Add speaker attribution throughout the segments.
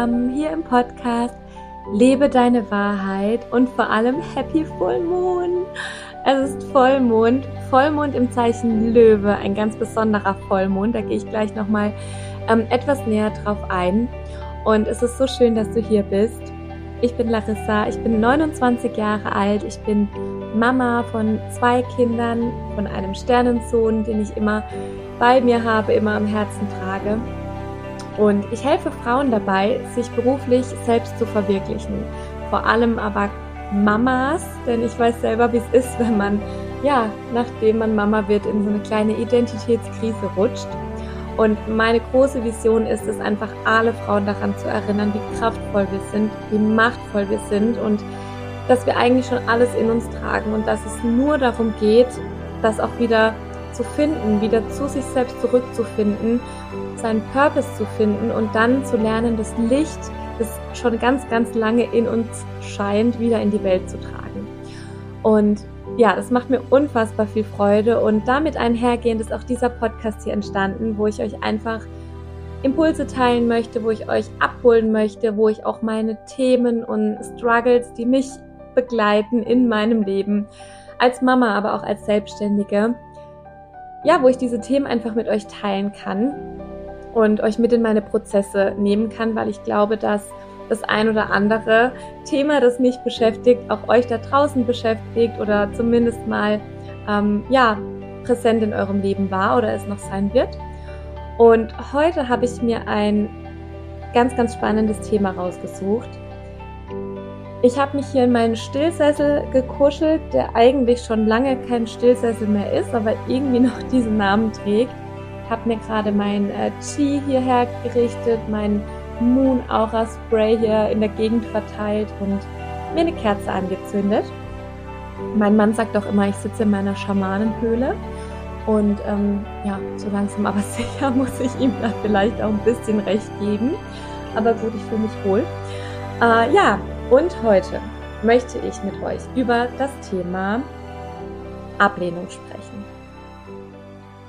Speaker 1: zusammen hier im Podcast Lebe deine Wahrheit und vor allem Happy Vollmond. Es ist Vollmond, Vollmond im Zeichen Löwe, ein ganz besonderer Vollmond. Da gehe ich gleich nochmal ähm, etwas näher drauf ein. Und es ist so schön, dass du hier bist. Ich bin Larissa, ich bin 29 Jahre alt, ich bin Mama von zwei Kindern, von einem Sternensohn, den ich immer bei mir habe, immer am Herzen trage. Und ich helfe Frauen dabei, sich beruflich selbst zu verwirklichen. Vor allem aber Mamas, denn ich weiß selber, wie es ist, wenn man, ja, nachdem man Mama wird, in so eine kleine Identitätskrise rutscht. Und meine große Vision ist es einfach, alle Frauen daran zu erinnern, wie kraftvoll wir sind, wie machtvoll wir sind und dass wir eigentlich schon alles in uns tragen und dass es nur darum geht, das auch wieder zu finden, wieder zu sich selbst zurückzufinden, seinen Purpose zu finden und dann zu lernen, das Licht, das schon ganz, ganz lange in uns scheint, wieder in die Welt zu tragen. Und ja, das macht mir unfassbar viel Freude und damit einhergehend ist auch dieser Podcast hier entstanden, wo ich euch einfach Impulse teilen möchte, wo ich euch abholen möchte, wo ich auch meine Themen und Struggles, die mich begleiten in meinem Leben, als Mama, aber auch als Selbstständige, ja, wo ich diese Themen einfach mit euch teilen kann und euch mit in meine Prozesse nehmen kann, weil ich glaube, dass das ein oder andere Thema, das mich beschäftigt, auch euch da draußen beschäftigt oder zumindest mal ähm, ja präsent in eurem Leben war oder es noch sein wird. Und heute habe ich mir ein ganz, ganz spannendes Thema rausgesucht. Ich habe mich hier in meinen Stillsessel gekuschelt, der eigentlich schon lange kein Stillsessel mehr ist, aber irgendwie noch diesen Namen trägt. Habe mir gerade mein äh, Chi hierher gerichtet, mein Moon Aura Spray hier in der Gegend verteilt und mir eine Kerze angezündet. Mein Mann sagt auch immer, ich sitze in meiner Schamanenhöhle. Und ähm, ja, so langsam aber sicher muss ich ihm da vielleicht auch ein bisschen recht geben. Aber gut, ich fühle mich wohl. Äh, ja, und heute möchte ich mit euch über das Thema Ablehnung sprechen.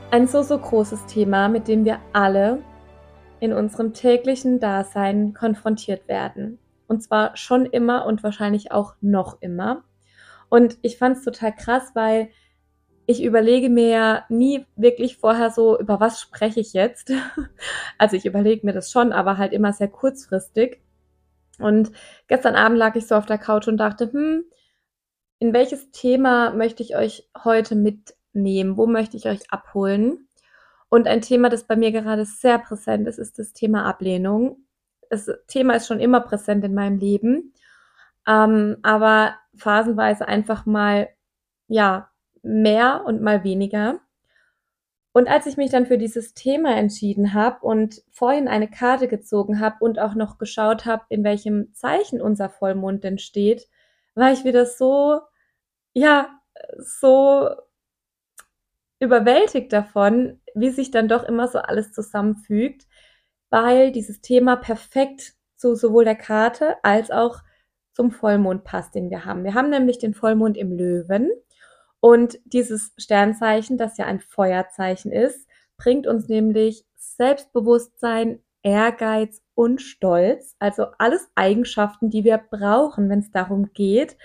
Speaker 1: Ein so, so großes Thema, mit dem wir alle in unserem täglichen Dasein konfrontiert werden. Und zwar schon immer und wahrscheinlich auch noch immer. Und ich fand es total krass, weil ich überlege mir ja nie wirklich vorher so, über was spreche ich jetzt. Also ich überlege mir das schon, aber halt immer sehr kurzfristig. Und gestern Abend lag ich so auf der Couch und dachte, hm, in welches Thema möchte ich euch heute mitnehmen? Wo möchte ich euch abholen? Und ein Thema, das bei mir gerade sehr präsent ist, ist das Thema Ablehnung. Das Thema ist schon immer präsent in meinem Leben, ähm, aber phasenweise einfach mal, ja, mehr und mal weniger. Und als ich mich dann für dieses Thema entschieden habe und vorhin eine Karte gezogen habe und auch noch geschaut habe, in welchem Zeichen unser Vollmond denn steht, war ich wieder so, ja, so überwältigt davon, wie sich dann doch immer so alles zusammenfügt, weil dieses Thema perfekt zu sowohl der Karte als auch zum Vollmond passt, den wir haben. Wir haben nämlich den Vollmond im Löwen und dieses Sternzeichen, das ja ein Feuerzeichen ist, bringt uns nämlich Selbstbewusstsein, Ehrgeiz und Stolz, also alles Eigenschaften, die wir brauchen, wenn es darum geht,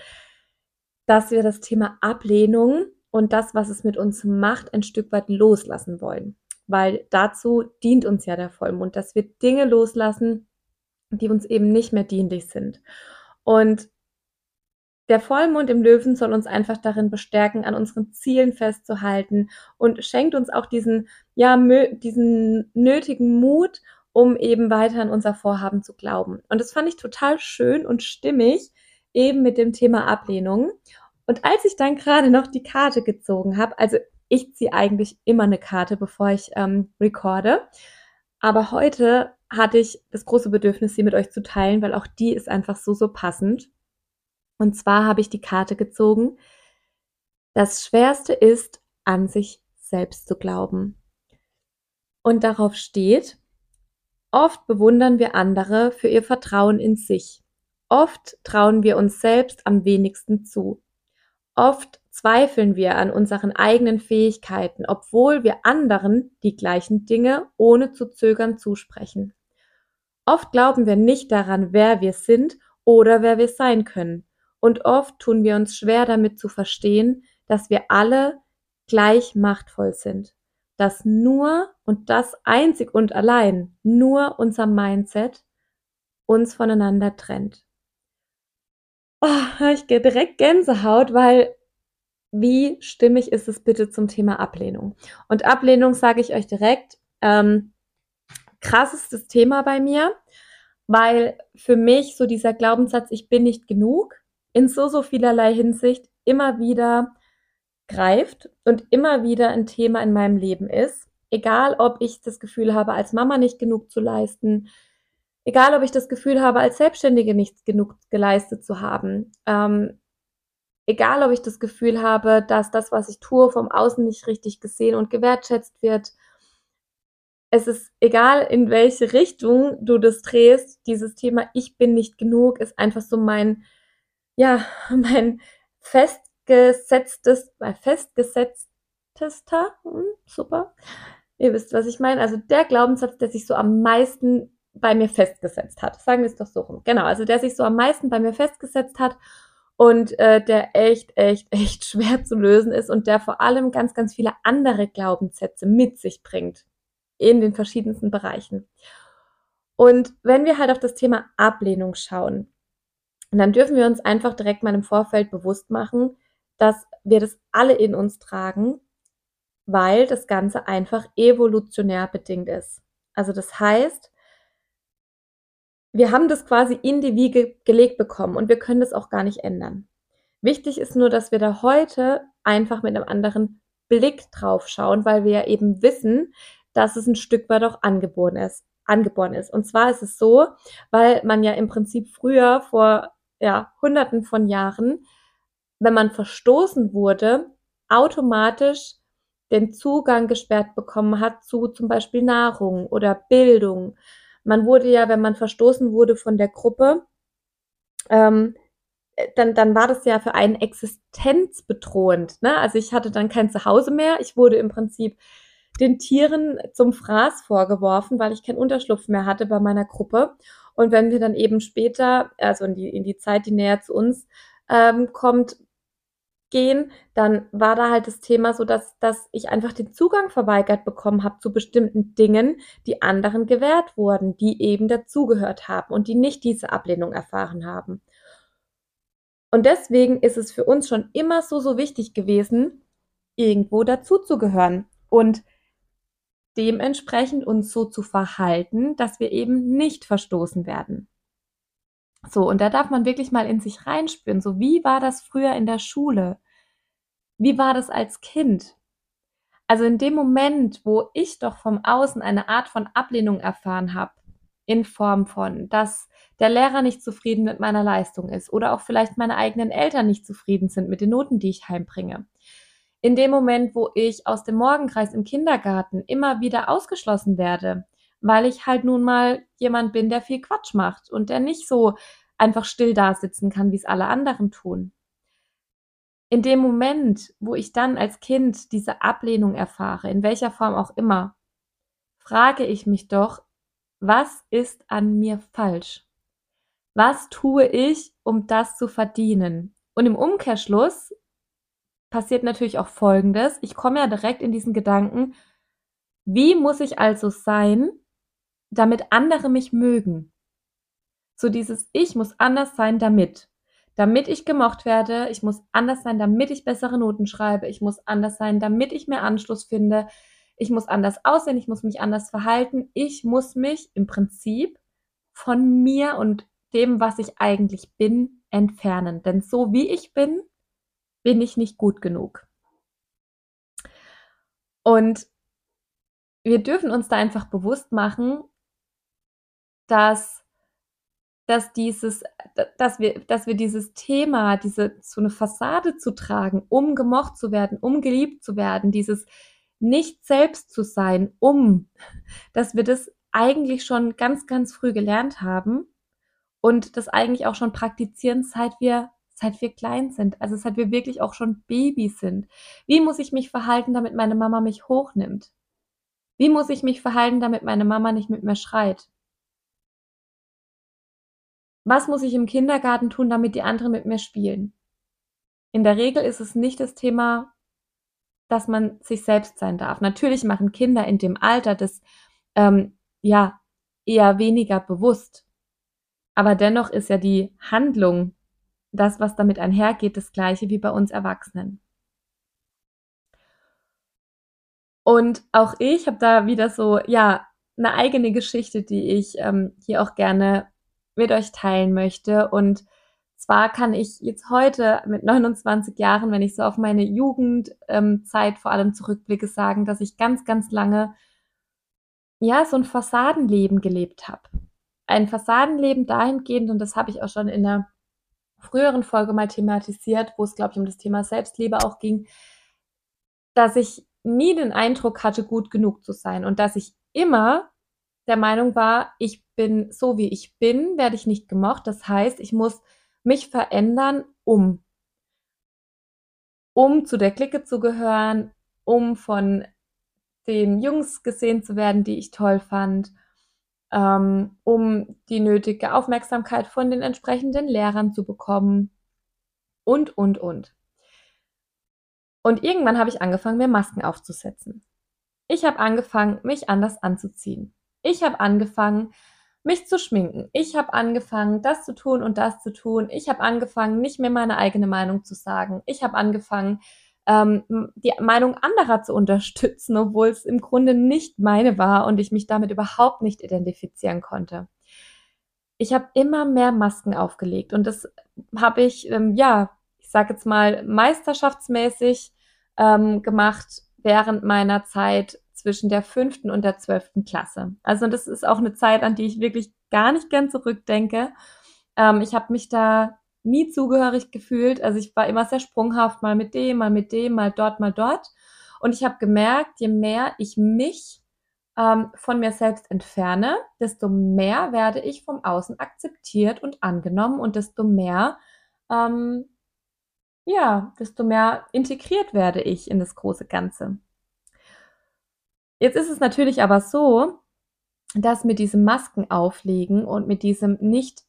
Speaker 1: dass wir das Thema Ablehnung und das, was es mit uns macht, ein Stück weit loslassen wollen. Weil dazu dient uns ja der Vollmond, dass wir Dinge loslassen, die uns eben nicht mehr dienlich sind. Und der Vollmond im Löwen soll uns einfach darin bestärken, an unseren Zielen festzuhalten und schenkt uns auch diesen, ja, diesen nötigen Mut, um eben weiter an unser Vorhaben zu glauben. Und das fand ich total schön und stimmig, eben mit dem Thema Ablehnung. Und als ich dann gerade noch die Karte gezogen habe, also ich ziehe eigentlich immer eine Karte, bevor ich ähm, recorde. Aber heute hatte ich das große Bedürfnis, sie mit euch zu teilen, weil auch die ist einfach so, so passend. Und zwar habe ich die Karte gezogen. Das Schwerste ist, an sich selbst zu glauben. Und darauf steht, oft bewundern wir andere für ihr Vertrauen in sich. Oft trauen wir uns selbst am wenigsten zu. Oft zweifeln wir an unseren eigenen Fähigkeiten, obwohl wir anderen die gleichen Dinge ohne zu zögern zusprechen. Oft glauben wir nicht daran, wer wir sind oder wer wir sein können. Und oft tun wir uns schwer damit zu verstehen, dass wir alle gleich machtvoll sind. Dass nur und das einzig und allein nur unser Mindset uns voneinander trennt. Oh, ich gehe direkt Gänsehaut, weil wie stimmig ist es bitte zum Thema Ablehnung? Und Ablehnung sage ich euch direkt, ähm, krassestes Thema bei mir, weil für mich so dieser Glaubenssatz, ich bin nicht genug, in so, so vielerlei Hinsicht immer wieder greift und immer wieder ein Thema in meinem Leben ist. Egal, ob ich das Gefühl habe, als Mama nicht genug zu leisten, egal, ob ich das Gefühl habe, als Selbstständige nicht genug geleistet zu haben, ähm, egal, ob ich das Gefühl habe, dass das, was ich tue, vom Außen nicht richtig gesehen und gewertschätzt wird. Es ist egal, in welche Richtung du das drehst, dieses Thema Ich bin nicht genug ist einfach so mein, ja, mein festgesetztes, mein festgesetztester, hm, super, ihr wisst, was ich meine, also der Glaubenssatz, der sich so am meisten bei mir festgesetzt hat. Sagen wir es doch so rum. Genau, also der sich so am meisten bei mir festgesetzt hat und äh, der echt, echt, echt schwer zu lösen ist und der vor allem ganz, ganz viele andere Glaubenssätze mit sich bringt in den verschiedensten Bereichen. Und wenn wir halt auf das Thema Ablehnung schauen, dann dürfen wir uns einfach direkt mal im Vorfeld bewusst machen, dass wir das alle in uns tragen, weil das Ganze einfach evolutionär bedingt ist. Also das heißt, wir haben das quasi in die Wiege gelegt bekommen und wir können das auch gar nicht ändern. Wichtig ist nur, dass wir da heute einfach mit einem anderen Blick drauf schauen, weil wir ja eben wissen, dass es ein Stück weit auch angeboren ist. Angeboren ist. Und zwar ist es so, weil man ja im Prinzip früher vor ja, Hunderten von Jahren, wenn man verstoßen wurde, automatisch den Zugang gesperrt bekommen hat zu zum Beispiel Nahrung oder Bildung man wurde ja, wenn man verstoßen wurde von der Gruppe, ähm, dann, dann war das ja für einen existenzbedrohend. Ne? Also ich hatte dann kein Zuhause mehr. Ich wurde im Prinzip den Tieren zum Fraß vorgeworfen, weil ich keinen Unterschlupf mehr hatte bei meiner Gruppe. Und wenn wir dann eben später, also in die, in die Zeit, die näher zu uns ähm, kommt, gehen, dann war da halt das Thema so, dass, dass ich einfach den Zugang verweigert bekommen habe zu bestimmten Dingen, die anderen gewährt wurden, die eben dazugehört haben und die nicht diese Ablehnung erfahren haben. Und deswegen ist es für uns schon immer so, so wichtig gewesen, irgendwo dazuzugehören und dementsprechend uns so zu verhalten, dass wir eben nicht verstoßen werden. So, und da darf man wirklich mal in sich reinspüren. So, wie war das früher in der Schule? Wie war das als Kind? Also in dem Moment, wo ich doch vom Außen eine Art von Ablehnung erfahren habe, in Form von, dass der Lehrer nicht zufrieden mit meiner Leistung ist oder auch vielleicht meine eigenen Eltern nicht zufrieden sind mit den Noten, die ich heimbringe. In dem Moment, wo ich aus dem Morgenkreis im Kindergarten immer wieder ausgeschlossen werde, weil ich halt nun mal jemand bin, der viel Quatsch macht und der nicht so einfach still da sitzen kann, wie es alle anderen tun. In dem Moment, wo ich dann als Kind diese Ablehnung erfahre, in welcher Form auch immer, frage ich mich doch, was ist an mir falsch? Was tue ich, um das zu verdienen? Und im Umkehrschluss passiert natürlich auch Folgendes. Ich komme ja direkt in diesen Gedanken, wie muss ich also sein, damit andere mich mögen. So dieses Ich muss anders sein, damit. Damit ich gemocht werde, ich muss anders sein, damit ich bessere Noten schreibe, ich muss anders sein, damit ich mehr Anschluss finde, ich muss anders aussehen, ich muss mich anders verhalten, ich muss mich im Prinzip von mir und dem, was ich eigentlich bin, entfernen. Denn so wie ich bin, bin ich nicht gut genug. Und wir dürfen uns da einfach bewusst machen, dass, dass dieses, dass wir, dass wir dieses Thema, diese, so eine Fassade zu tragen, um gemocht zu werden, um geliebt zu werden, dieses nicht selbst zu sein, um, dass wir das eigentlich schon ganz, ganz früh gelernt haben und das eigentlich auch schon praktizieren, seit wir, seit wir klein sind. Also seit wir wirklich auch schon Babys sind. Wie muss ich mich verhalten, damit meine Mama mich hochnimmt? Wie muss ich mich verhalten, damit meine Mama nicht mit mir schreit? was muss ich im Kindergarten tun, damit die anderen mit mir spielen? In der Regel ist es nicht das Thema, dass man sich selbst sein darf. Natürlich machen Kinder in dem Alter das ähm, ja eher weniger bewusst. Aber dennoch ist ja die Handlung, das, was damit einhergeht, das gleiche wie bei uns Erwachsenen. Und auch ich habe da wieder so, ja, eine eigene Geschichte, die ich ähm, hier auch gerne mit euch teilen möchte. Und zwar kann ich jetzt heute mit 29 Jahren, wenn ich so auf meine Jugendzeit ähm, vor allem zurückblicke, sagen, dass ich ganz, ganz lange ja so ein Fassadenleben gelebt habe. Ein Fassadenleben dahingehend, und das habe ich auch schon in einer früheren Folge mal thematisiert, wo es, glaube ich, um das Thema Selbstliebe auch ging, dass ich nie den Eindruck hatte, gut genug zu sein und dass ich immer der Meinung war, ich bin so wie ich bin, werde ich nicht gemocht. Das heißt, ich muss mich verändern, um um zu der Clique zu gehören, um von den Jungs gesehen zu werden, die ich toll fand, ähm, um die nötige Aufmerksamkeit von den entsprechenden Lehrern zu bekommen und, und, und. Und irgendwann habe ich angefangen, mir Masken aufzusetzen. Ich habe angefangen, mich anders anzuziehen. Ich habe angefangen, mich zu schminken. Ich habe angefangen, das zu tun und das zu tun. Ich habe angefangen, nicht mehr meine eigene Meinung zu sagen. Ich habe angefangen, ähm, die Meinung anderer zu unterstützen, obwohl es im Grunde nicht meine war und ich mich damit überhaupt nicht identifizieren konnte. Ich habe immer mehr Masken aufgelegt und das habe ich, ähm, ja, ich sage jetzt mal, meisterschaftsmäßig ähm, gemacht während meiner Zeit zwischen der fünften und der zwölften Klasse. Also das ist auch eine Zeit, an die ich wirklich gar nicht gern zurückdenke. Ähm, ich habe mich da nie zugehörig gefühlt. Also ich war immer sehr sprunghaft, mal mit dem, mal mit dem, mal dort, mal dort. Und ich habe gemerkt, je mehr ich mich ähm, von mir selbst entferne, desto mehr werde ich vom Außen akzeptiert und angenommen und desto mehr, ähm, ja, desto mehr integriert werde ich in das große Ganze. Jetzt ist es natürlich aber so, dass mit diesem Masken auflegen und mit diesem nicht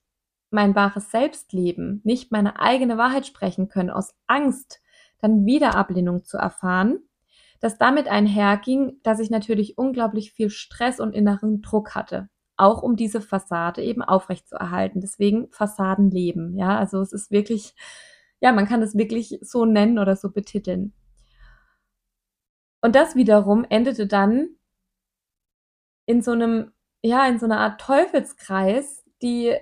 Speaker 1: mein wahres Selbst leben, nicht meine eigene Wahrheit sprechen können, aus Angst, dann wieder Ablehnung zu erfahren, dass damit einherging, dass ich natürlich unglaublich viel Stress und inneren Druck hatte, auch um diese Fassade eben aufrechtzuerhalten. Deswegen Fassadenleben, ja, also es ist wirklich, ja, man kann es wirklich so nennen oder so betiteln. Und das wiederum endete dann in so einem, ja, in so einer Art Teufelskreis, die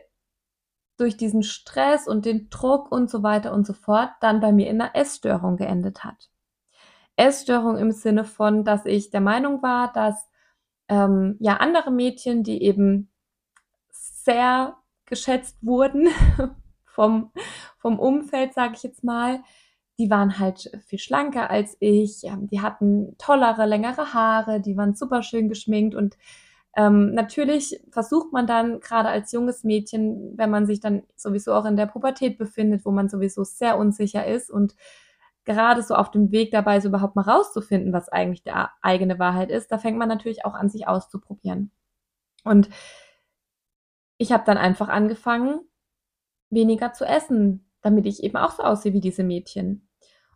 Speaker 1: durch diesen Stress und den Druck und so weiter und so fort dann bei mir in einer Essstörung geendet hat. Essstörung im Sinne von, dass ich der Meinung war, dass ähm, ja andere Mädchen, die eben sehr geschätzt wurden vom, vom Umfeld, sage ich jetzt mal, die waren halt viel schlanker als ich, die hatten tollere, längere Haare, die waren super schön geschminkt und ähm, natürlich versucht man dann gerade als junges Mädchen, wenn man sich dann sowieso auch in der Pubertät befindet, wo man sowieso sehr unsicher ist und gerade so auf dem Weg dabei ist, überhaupt mal rauszufinden, was eigentlich der eigene Wahrheit ist, da fängt man natürlich auch an, sich auszuprobieren. Und ich habe dann einfach angefangen, weniger zu essen, damit ich eben auch so aussehe wie diese Mädchen.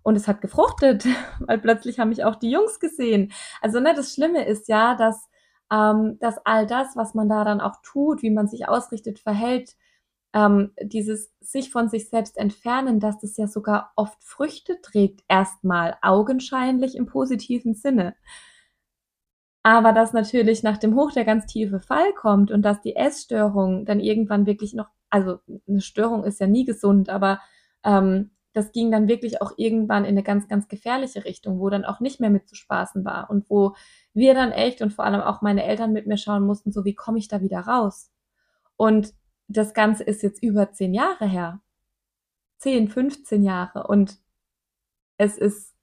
Speaker 1: Und es hat gefruchtet, weil plötzlich haben mich auch die Jungs gesehen. Also ne, das Schlimme ist ja, dass ähm, dass all das, was man da dann auch tut, wie man sich ausrichtet, verhält, ähm, dieses sich von sich selbst entfernen, dass das ja sogar oft Früchte trägt, erstmal augenscheinlich im positiven Sinne. Aber dass natürlich nach dem Hoch der ganz tiefe Fall kommt und dass die Essstörung dann irgendwann wirklich noch, also eine Störung ist ja nie gesund, aber ähm, das ging dann wirklich auch irgendwann in eine ganz, ganz gefährliche Richtung, wo dann auch nicht mehr mit zu spaßen war und wo wir dann echt und vor allem auch meine Eltern mit mir schauen mussten, so wie komme ich da wieder raus? Und das Ganze ist jetzt über zehn Jahre her. Zehn, 15 Jahre. Und es ist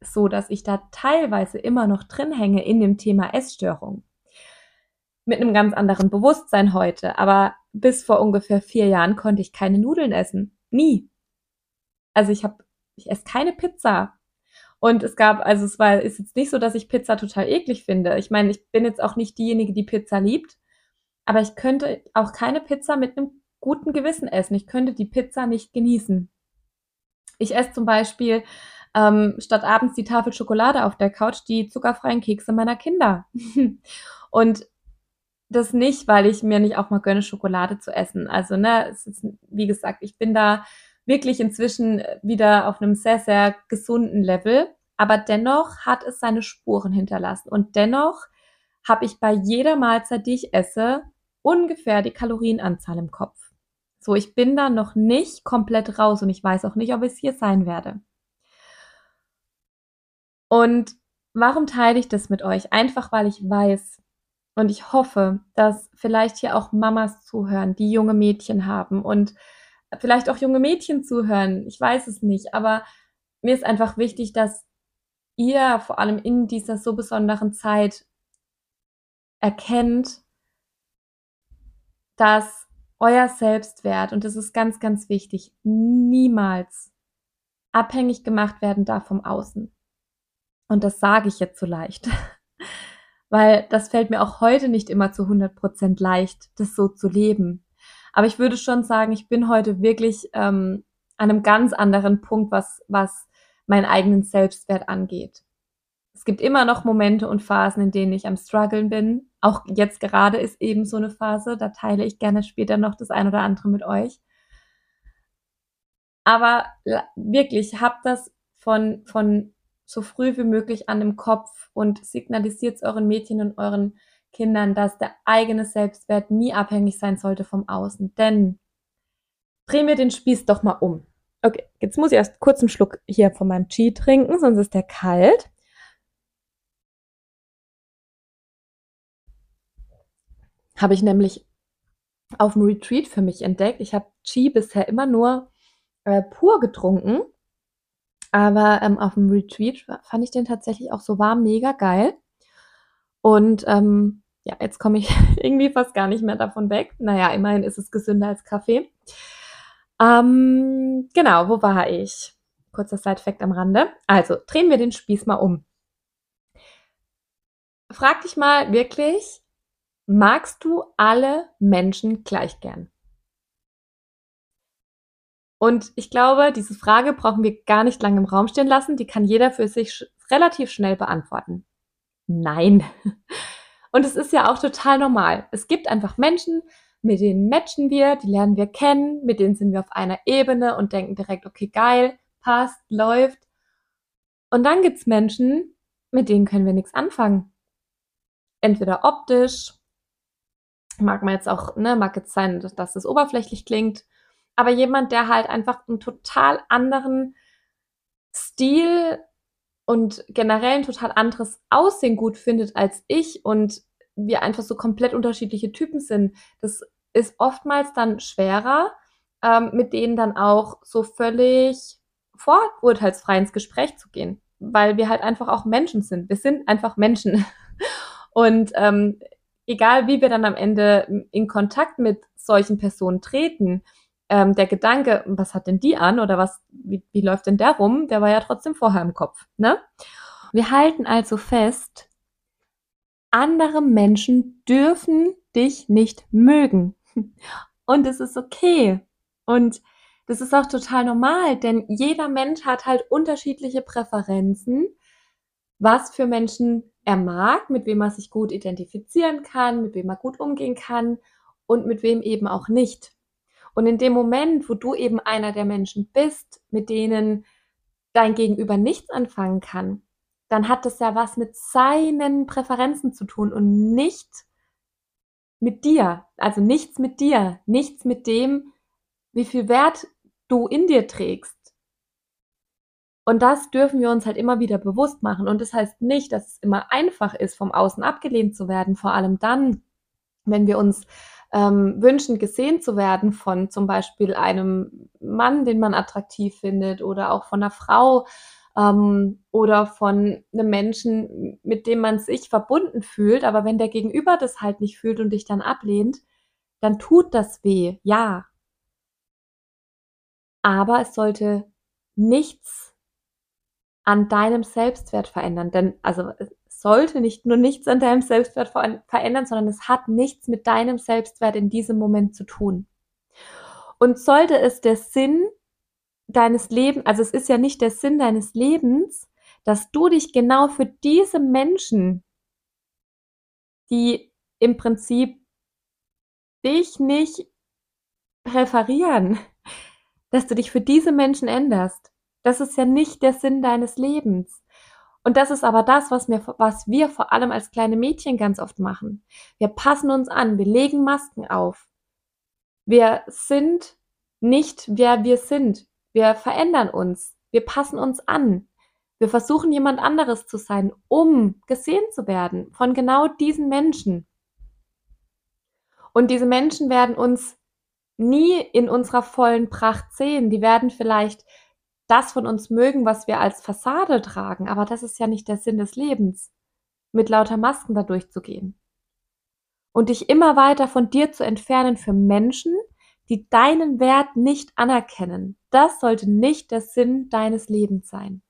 Speaker 1: so, dass ich da teilweise immer noch drin hänge in dem Thema Essstörung. Mit einem ganz anderen Bewusstsein heute. Aber bis vor ungefähr vier Jahren konnte ich keine Nudeln essen. Nie. Also ich habe, ich esse keine Pizza. Und es gab, also es war, ist jetzt nicht so, dass ich Pizza total eklig finde. Ich meine, ich bin jetzt auch nicht diejenige, die Pizza liebt. Aber ich könnte auch keine Pizza mit einem guten Gewissen essen. Ich könnte die Pizza nicht genießen. Ich esse zum Beispiel ähm, statt abends die Tafel Schokolade auf der Couch die zuckerfreien Kekse meiner Kinder. und das nicht, weil ich mir nicht auch mal gönne, Schokolade zu essen. Also, ne, es ist, wie gesagt, ich bin da wirklich inzwischen wieder auf einem sehr, sehr gesunden Level. Aber dennoch hat es seine Spuren hinterlassen. Und dennoch habe ich bei jeder Mahlzeit, die ich esse, ungefähr die Kalorienanzahl im Kopf. So, ich bin da noch nicht komplett raus und ich weiß auch nicht, ob ich es hier sein werde. Und warum teile ich das mit euch? Einfach weil ich weiß und ich hoffe, dass vielleicht hier auch Mamas zuhören, die junge Mädchen haben und vielleicht auch junge Mädchen zuhören. Ich weiß es nicht, aber mir ist einfach wichtig, dass ihr vor allem in dieser so besonderen Zeit erkennt, dass euer Selbstwert, und das ist ganz, ganz wichtig, niemals abhängig gemacht werden darf vom Außen. Und das sage ich jetzt so leicht, weil das fällt mir auch heute nicht immer zu 100 Prozent leicht, das so zu leben. Aber ich würde schon sagen, ich bin heute wirklich ähm, an einem ganz anderen Punkt, was, was meinen eigenen Selbstwert angeht. Es gibt immer noch Momente und Phasen, in denen ich am struggeln bin. Auch jetzt gerade ist eben so eine Phase, da teile ich gerne später noch das ein oder andere mit euch. Aber wirklich, habt das von, von so früh wie möglich an dem Kopf und signalisiert es euren Mädchen und euren Kindern, dass der eigene Selbstwert nie abhängig sein sollte vom Außen. Denn drehen wir den Spieß doch mal um. Okay, jetzt muss ich erst kurz einen Schluck hier von meinem Chi trinken, sonst ist der kalt. Habe ich nämlich auf dem Retreat für mich entdeckt. Ich habe Chi bisher immer nur äh, pur getrunken aber ähm, auf dem Retreat fand ich den tatsächlich auch so warm mega geil. Und ähm, ja, jetzt komme ich irgendwie fast gar nicht mehr davon weg. Naja, immerhin ist es gesünder als Kaffee. Ähm, genau, wo war ich? Kurzer Side-Fact am Rande. Also, drehen wir den Spieß mal um. Frag dich mal wirklich, magst du alle Menschen gleich gern? Und ich glaube, diese Frage brauchen wir gar nicht lange im Raum stehen lassen. Die kann jeder für sich sch relativ schnell beantworten. Nein. Und es ist ja auch total normal. Es gibt einfach Menschen, mit denen matchen wir, die lernen wir kennen, mit denen sind wir auf einer Ebene und denken direkt, okay, geil, passt, läuft. Und dann gibt's Menschen, mit denen können wir nichts anfangen. Entweder optisch, mag man jetzt auch, ne, mag jetzt sein, dass das oberflächlich klingt, aber jemand, der halt einfach einen total anderen Stil und generell ein total anderes Aussehen gut findet als ich und wir einfach so komplett unterschiedliche Typen sind, das ist oftmals dann schwerer, ähm, mit denen dann auch so völlig vorurteilsfrei ins Gespräch zu gehen, weil wir halt einfach auch Menschen sind. Wir sind einfach Menschen. Und ähm, egal wie wir dann am Ende in Kontakt mit solchen Personen treten, ähm, der Gedanke, was hat denn die an oder was, wie, wie läuft denn der rum, der war ja trotzdem vorher im Kopf. Ne? Wir halten also fest, andere Menschen dürfen dich nicht mögen. Und es ist okay. Und das ist auch total normal, denn jeder Mensch hat halt unterschiedliche Präferenzen, was für Menschen er mag, mit wem er sich gut identifizieren kann, mit wem er gut umgehen kann und mit wem eben auch nicht. Und in dem Moment, wo du eben einer der Menschen bist, mit denen dein Gegenüber nichts anfangen kann, dann hat das ja was mit seinen Präferenzen zu tun und nicht mit dir. Also nichts mit dir, nichts mit dem, wie viel Wert du in dir trägst. Und das dürfen wir uns halt immer wieder bewusst machen. Und das heißt nicht, dass es immer einfach ist, vom Außen abgelehnt zu werden, vor allem dann, wenn wir uns ähm, wünschen, gesehen zu werden von zum Beispiel einem Mann, den man attraktiv findet oder auch von einer Frau ähm, oder von einem Menschen, mit dem man sich verbunden fühlt. Aber wenn der Gegenüber das halt nicht fühlt und dich dann ablehnt, dann tut das weh, ja. Aber es sollte nichts an deinem Selbstwert verändern. Denn, also sollte nicht nur nichts an deinem Selbstwert verändern, sondern es hat nichts mit deinem Selbstwert in diesem Moment zu tun. Und sollte es der Sinn deines Lebens, also es ist ja nicht der Sinn deines Lebens, dass du dich genau für diese Menschen, die im Prinzip dich nicht präferieren, dass du dich für diese Menschen änderst. Das ist ja nicht der Sinn deines Lebens. Und das ist aber das, was wir, was wir vor allem als kleine Mädchen ganz oft machen. Wir passen uns an, wir legen Masken auf. Wir sind nicht, wer wir sind. Wir verändern uns. Wir passen uns an. Wir versuchen jemand anderes zu sein, um gesehen zu werden von genau diesen Menschen. Und diese Menschen werden uns nie in unserer vollen Pracht sehen. Die werden vielleicht das von uns mögen, was wir als Fassade tragen, aber das ist ja nicht der Sinn des Lebens, mit lauter Masken da durchzugehen. Und dich immer weiter von dir zu entfernen für Menschen, die deinen Wert nicht anerkennen. Das sollte nicht der Sinn deines Lebens sein.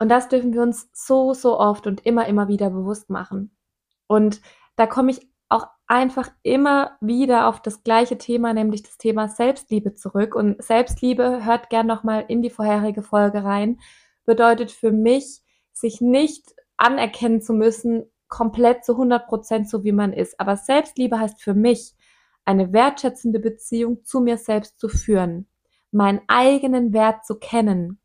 Speaker 1: Und das dürfen wir uns so, so oft und immer, immer wieder bewusst machen. Und da komme ich auch einfach immer wieder auf das gleiche Thema, nämlich das Thema Selbstliebe zurück. Und Selbstliebe, hört gern nochmal in die vorherige Folge rein, bedeutet für mich, sich nicht anerkennen zu müssen, komplett zu 100 Prozent so wie man ist. Aber Selbstliebe heißt für mich, eine wertschätzende Beziehung zu mir selbst zu führen, meinen eigenen Wert zu kennen,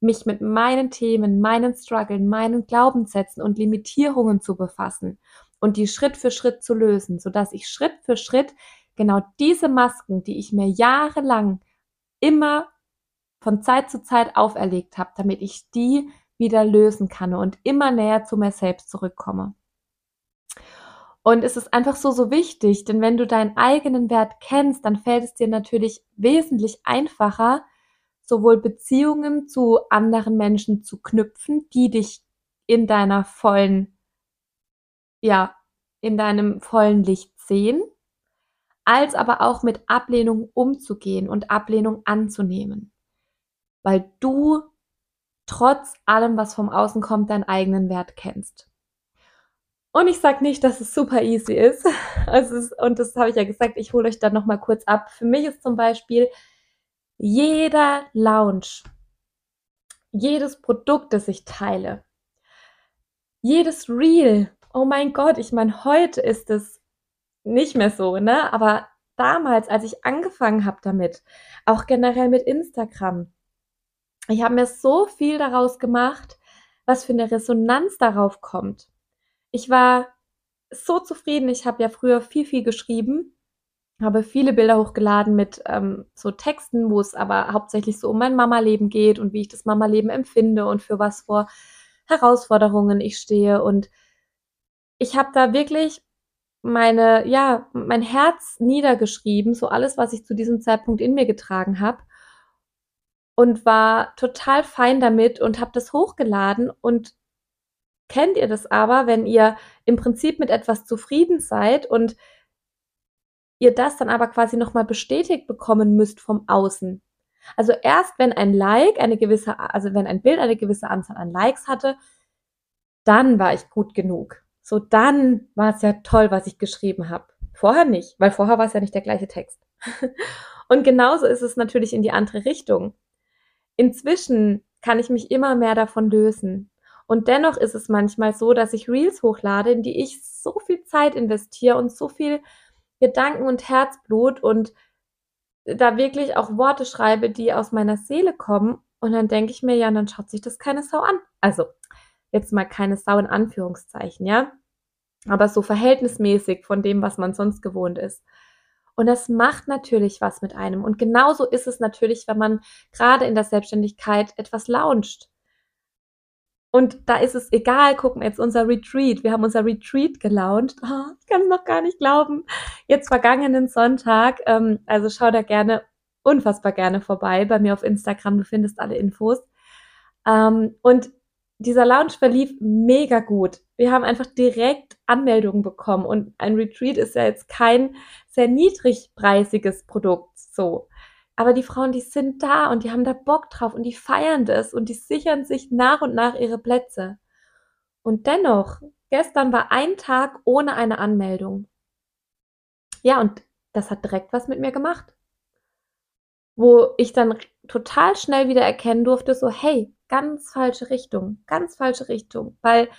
Speaker 1: mich mit meinen Themen, meinen Struggeln, meinen Glaubenssätzen und Limitierungen zu befassen und die Schritt für Schritt zu lösen, sodass ich Schritt für Schritt genau diese Masken, die ich mir jahrelang immer von Zeit zu Zeit auferlegt habe, damit ich die wieder lösen kann und immer näher zu mir selbst zurückkomme. Und es ist einfach so, so wichtig, denn wenn du deinen eigenen Wert kennst, dann fällt es dir natürlich wesentlich einfacher, sowohl Beziehungen zu anderen Menschen zu knüpfen, die dich in deiner vollen ja, in deinem vollen Licht sehen, als aber auch mit Ablehnung umzugehen und Ablehnung anzunehmen. Weil du trotz allem, was vom Außen kommt, deinen eigenen Wert kennst. Und ich sage nicht, dass es super easy ist. ist und das habe ich ja gesagt, ich hole euch dann nochmal kurz ab. Für mich ist zum Beispiel jeder Lounge, jedes Produkt, das ich teile, jedes Reel, oh mein Gott, ich meine, heute ist es nicht mehr so, ne? Aber damals, als ich angefangen habe damit, auch generell mit Instagram, ich habe mir so viel daraus gemacht, was für eine Resonanz darauf kommt. Ich war so zufrieden. Ich habe ja früher viel, viel geschrieben, habe viele Bilder hochgeladen mit ähm, so Texten, wo es aber hauptsächlich so um mein Mama-Leben geht und wie ich das Mama-Leben empfinde und für was vor Herausforderungen ich stehe und ich habe da wirklich meine, ja, mein Herz niedergeschrieben, so alles, was ich zu diesem Zeitpunkt in mir getragen habe und war total fein damit und habe das hochgeladen und kennt ihr das aber, wenn ihr im Prinzip mit etwas zufrieden seid und ihr das dann aber quasi nochmal bestätigt bekommen müsst vom Außen. Also erst wenn ein Like eine gewisse, also wenn ein Bild eine gewisse Anzahl an Likes hatte, dann war ich gut genug. So, dann war es ja toll, was ich geschrieben habe. Vorher nicht, weil vorher war es ja nicht der gleiche Text. Und genauso ist es natürlich in die andere Richtung. Inzwischen kann ich mich immer mehr davon lösen. Und dennoch ist es manchmal so, dass ich Reels hochlade, in die ich so viel Zeit investiere und so viel Gedanken und Herzblut und da wirklich auch Worte schreibe, die aus meiner Seele kommen. Und dann denke ich mir, ja, dann schaut sich das keine Sau an. Also jetzt mal keine Sau in Anführungszeichen, ja. Aber so verhältnismäßig von dem, was man sonst gewohnt ist. Und das macht natürlich was mit einem. Und genauso ist es natürlich, wenn man gerade in der Selbstständigkeit etwas launcht. Und da ist es egal, gucken jetzt unser Retreat. Wir haben unser Retreat gelauncht. Oh, ich kann es noch gar nicht glauben. Jetzt vergangenen Sonntag. Ähm, also schau da gerne, unfassbar gerne vorbei bei mir auf Instagram. Du findest alle Infos. Ähm, und dieser Launch verlief mega gut. Wir haben einfach direkt Anmeldungen bekommen und ein Retreat ist ja jetzt kein sehr niedrigpreisiges Produkt so. Aber die Frauen, die sind da und die haben da Bock drauf und die feiern das und die sichern sich nach und nach ihre Plätze. Und dennoch, gestern war ein Tag ohne eine Anmeldung. Ja, und das hat direkt was mit mir gemacht. Wo ich dann total schnell wieder erkennen durfte, so, hey, ganz falsche Richtung, ganz falsche Richtung, weil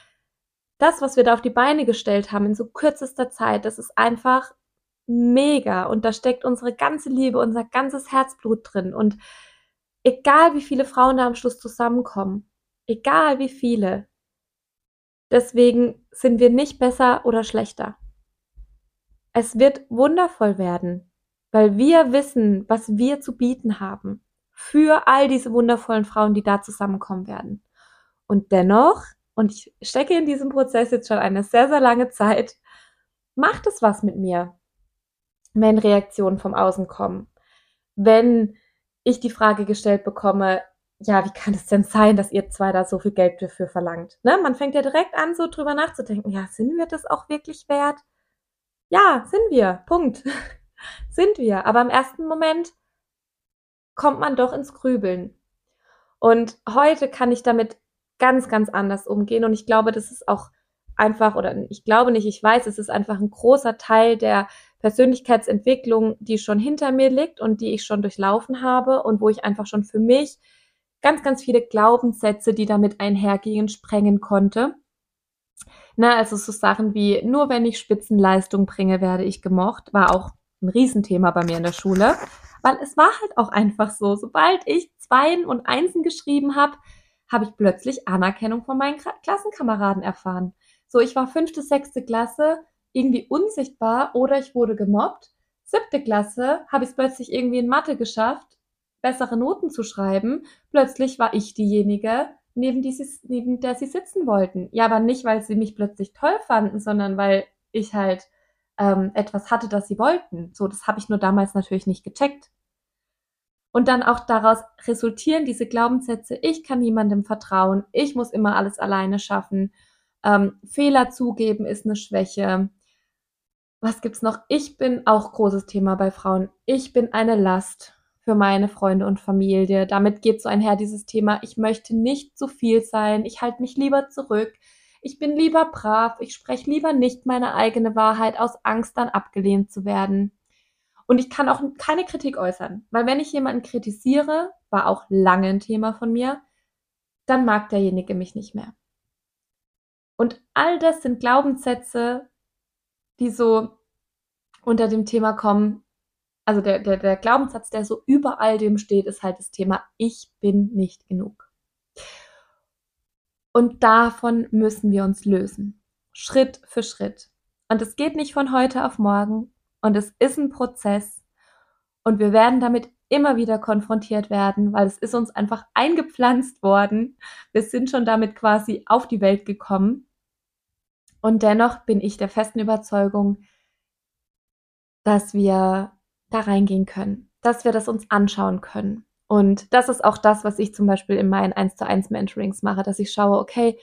Speaker 1: das, was wir da auf die Beine gestellt haben in so kürzester Zeit, das ist einfach mega. Und da steckt unsere ganze Liebe, unser ganzes Herzblut drin. Und egal wie viele Frauen da am Schluss zusammenkommen, egal wie viele, deswegen sind wir nicht besser oder schlechter. Es wird wundervoll werden, weil wir wissen, was wir zu bieten haben für all diese wundervollen Frauen, die da zusammenkommen werden. Und dennoch, und ich stecke in diesem Prozess jetzt schon eine sehr, sehr lange Zeit, macht es was mit mir, wenn Reaktionen vom Außen kommen. Wenn ich die Frage gestellt bekomme, ja, wie kann es denn sein, dass ihr zwei da so viel Geld dafür verlangt? Ne? Man fängt ja direkt an, so drüber nachzudenken, ja, sind wir das auch wirklich wert? Ja, sind wir. Punkt. sind wir. Aber im ersten Moment kommt man doch ins Grübeln. Und heute kann ich damit ganz, ganz anders umgehen. Und ich glaube, das ist auch einfach, oder ich glaube nicht, ich weiß, es ist einfach ein großer Teil der Persönlichkeitsentwicklung, die schon hinter mir liegt und die ich schon durchlaufen habe und wo ich einfach schon für mich ganz, ganz viele Glaubenssätze, die damit einhergingen, sprengen konnte. Na, also so Sachen wie, nur wenn ich Spitzenleistung bringe, werde ich gemocht, war auch ein Riesenthema bei mir in der Schule, weil es war halt auch einfach so, sobald ich Zweien und Einsen geschrieben habe, habe ich plötzlich Anerkennung von meinen Klassenkameraden erfahren. So, ich war fünfte, sechste Klasse, irgendwie unsichtbar oder ich wurde gemobbt. Siebte Klasse habe ich es plötzlich irgendwie in Mathe geschafft, bessere Noten zu schreiben. Plötzlich war ich diejenige, neben, die sie, neben der sie sitzen wollten. Ja, aber nicht, weil sie mich plötzlich toll fanden, sondern weil ich halt ähm, etwas hatte, das sie wollten. So, das habe ich nur damals natürlich nicht gecheckt. Und dann auch daraus resultieren diese Glaubenssätze, ich kann niemandem vertrauen, ich muss immer alles alleine schaffen, ähm, Fehler zugeben ist eine Schwäche, was gibt's noch? Ich bin auch großes Thema bei Frauen. Ich bin eine Last für meine Freunde und Familie. Damit geht so einher dieses Thema, ich möchte nicht zu viel sein, ich halte mich lieber zurück, ich bin lieber brav, ich spreche lieber nicht meine eigene Wahrheit aus Angst, dann abgelehnt zu werden. Und ich kann auch keine Kritik äußern, weil wenn ich jemanden kritisiere, war auch lange ein Thema von mir, dann mag derjenige mich nicht mehr. Und all das sind Glaubenssätze, die so unter dem Thema kommen. Also der, der, der Glaubenssatz, der so über all dem steht, ist halt das Thema, ich bin nicht genug. Und davon müssen wir uns lösen. Schritt für Schritt. Und es geht nicht von heute auf morgen. Und es ist ein Prozess. Und wir werden damit immer wieder konfrontiert werden, weil es ist uns einfach eingepflanzt worden. Wir sind schon damit quasi auf die Welt gekommen. Und dennoch bin ich der festen Überzeugung, dass wir da reingehen können, dass wir das uns anschauen können. Und das ist auch das, was ich zum Beispiel in meinen 1 zu 1 Mentorings mache, dass ich schaue, okay,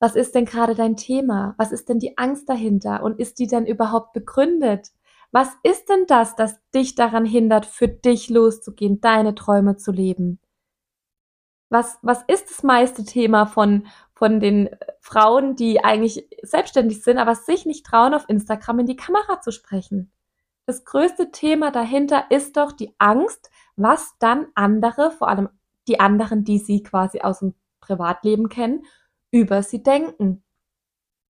Speaker 1: was ist denn gerade dein Thema? Was ist denn die Angst dahinter? Und ist die denn überhaupt begründet? Was ist denn das, das dich daran hindert, für dich loszugehen, deine Träume zu leben? Was, was ist das meiste Thema von, von den Frauen, die eigentlich selbstständig sind, aber sich nicht trauen, auf Instagram in die Kamera zu sprechen. Das größte Thema dahinter ist doch die Angst, was dann andere, vor allem die anderen, die sie quasi aus dem Privatleben kennen, über sie denken.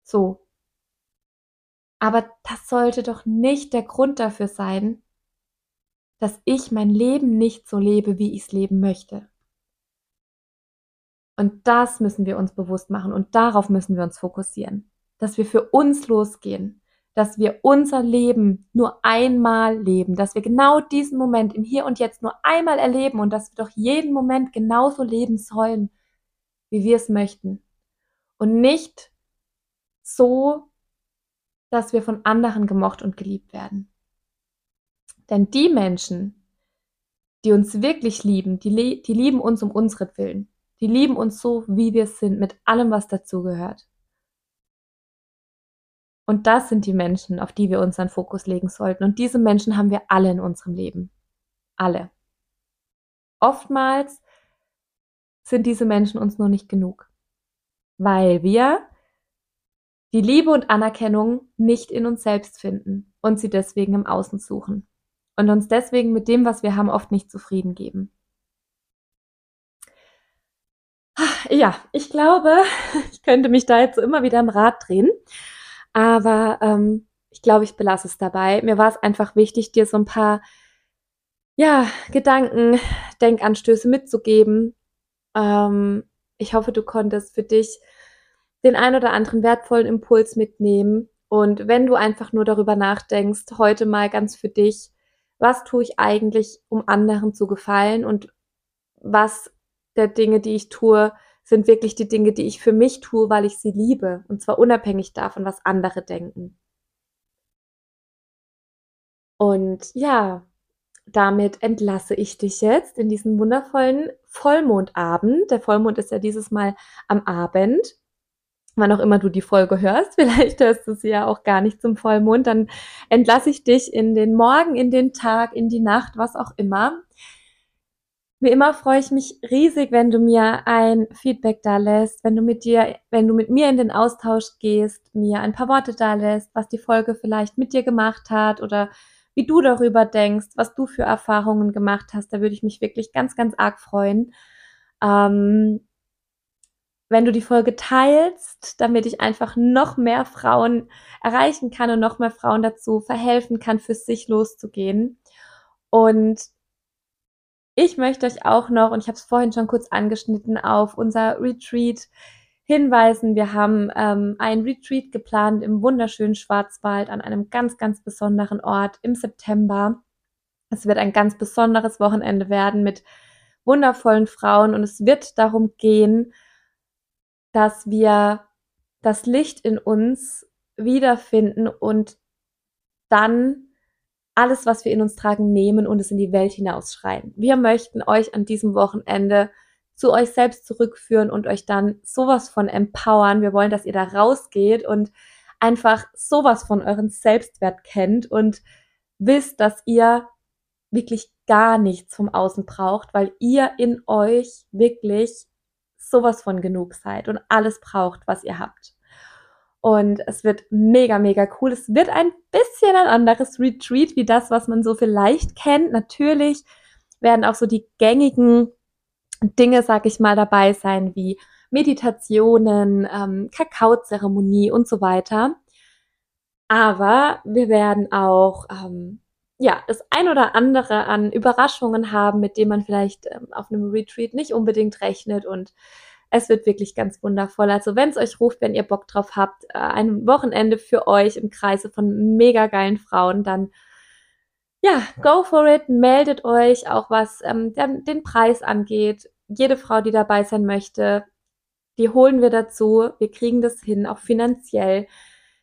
Speaker 1: So. Aber das sollte doch nicht der Grund dafür sein, dass ich mein Leben nicht so lebe, wie ich es leben möchte. Und das müssen wir uns bewusst machen und darauf müssen wir uns fokussieren, dass wir für uns losgehen, dass wir unser Leben nur einmal leben, dass wir genau diesen Moment im Hier und Jetzt nur einmal erleben und dass wir doch jeden Moment genauso leben sollen, wie wir es möchten. Und nicht so, dass wir von anderen gemocht und geliebt werden. Denn die Menschen, die uns wirklich lieben, die, die lieben uns um unseren Die lieben uns so, wie wir sind, mit allem, was dazugehört. Und das sind die Menschen, auf die wir unseren Fokus legen sollten. Und diese Menschen haben wir alle in unserem Leben. Alle. Oftmals sind diese Menschen uns nur nicht genug, weil wir die Liebe und Anerkennung nicht in uns selbst finden und sie deswegen im Außen suchen und uns deswegen mit dem, was wir haben, oft nicht zufrieden geben. Ja, ich glaube, ich könnte mich da jetzt immer wieder im Rad drehen, aber ähm, ich glaube, ich belasse es dabei. Mir war es einfach wichtig, dir so ein paar ja, Gedanken, Denkanstöße mitzugeben. Ähm, ich hoffe, du konntest für dich den ein oder anderen wertvollen Impuls mitnehmen. Und wenn du einfach nur darüber nachdenkst, heute mal ganz für dich, was tue ich eigentlich, um anderen zu gefallen und was der Dinge, die ich tue, sind wirklich die Dinge, die ich für mich tue, weil ich sie liebe. Und zwar unabhängig davon, was andere denken. Und ja, damit entlasse ich dich jetzt in diesen wundervollen Vollmondabend. Der Vollmond ist ja dieses Mal am Abend. Wann auch immer du die Folge hörst, vielleicht hörst du sie ja auch gar nicht zum Vollmond, dann entlasse ich dich in den Morgen, in den Tag, in die Nacht, was auch immer. Wie immer freue ich mich riesig, wenn du mir ein Feedback da lässt, wenn du mit dir, wenn du mit mir in den Austausch gehst, mir ein paar Worte da lässt, was die Folge vielleicht mit dir gemacht hat oder wie du darüber denkst, was du für Erfahrungen gemacht hast. Da würde ich mich wirklich ganz, ganz arg freuen. Ähm, wenn du die Folge teilst, damit ich einfach noch mehr Frauen erreichen kann und noch mehr Frauen dazu verhelfen kann, für sich loszugehen. Und ich möchte euch auch noch, und ich habe es vorhin schon kurz angeschnitten, auf unser Retreat hinweisen. Wir haben ähm, ein Retreat geplant im wunderschönen Schwarzwald an einem ganz, ganz besonderen Ort im September. Es wird ein ganz besonderes Wochenende werden mit wundervollen Frauen und es wird darum gehen, dass wir das Licht in uns wiederfinden und dann alles, was wir in uns tragen, nehmen und es in die Welt hinausschreien. Wir möchten euch an diesem Wochenende zu euch selbst zurückführen und euch dann sowas von empowern. Wir wollen, dass ihr da rausgeht und einfach sowas von euren Selbstwert kennt und wisst, dass ihr wirklich gar nichts vom Außen braucht, weil ihr in euch wirklich sowas von genug seid und alles braucht, was ihr habt. Und es wird mega, mega cool. Es wird ein bisschen ein anderes Retreat wie das, was man so vielleicht kennt. Natürlich werden auch so die gängigen Dinge, sag ich mal, dabei sein wie Meditationen, ähm, Kakaozeremonie und so weiter. Aber wir werden auch ähm, ja das ein oder andere an Überraschungen haben, mit denen man vielleicht ähm, auf einem Retreat nicht unbedingt rechnet und es wird wirklich ganz wundervoll. Also wenn es euch ruft, wenn ihr Bock drauf habt, äh, ein Wochenende für euch im Kreise von mega geilen Frauen, dann ja, go for it, meldet euch, auch was ähm, den, den Preis angeht. Jede Frau, die dabei sein möchte, die holen wir dazu. Wir kriegen das hin, auch finanziell.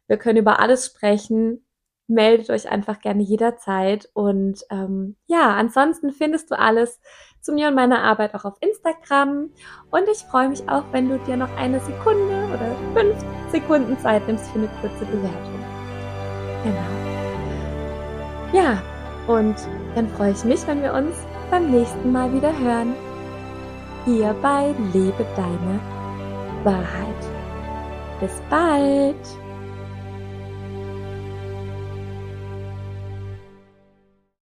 Speaker 1: Wir können über alles sprechen. Meldet euch einfach gerne jederzeit. Und ähm, ja, ansonsten findest du alles zu mir und meiner Arbeit auch auf Instagram. Und ich freue mich auch, wenn du dir noch eine Sekunde oder fünf Sekunden Zeit nimmst für eine kurze Bewertung. Genau. Ja, und dann freue ich mich, wenn wir uns beim nächsten Mal wieder hören. Hierbei lebe deine Wahrheit. Bis bald!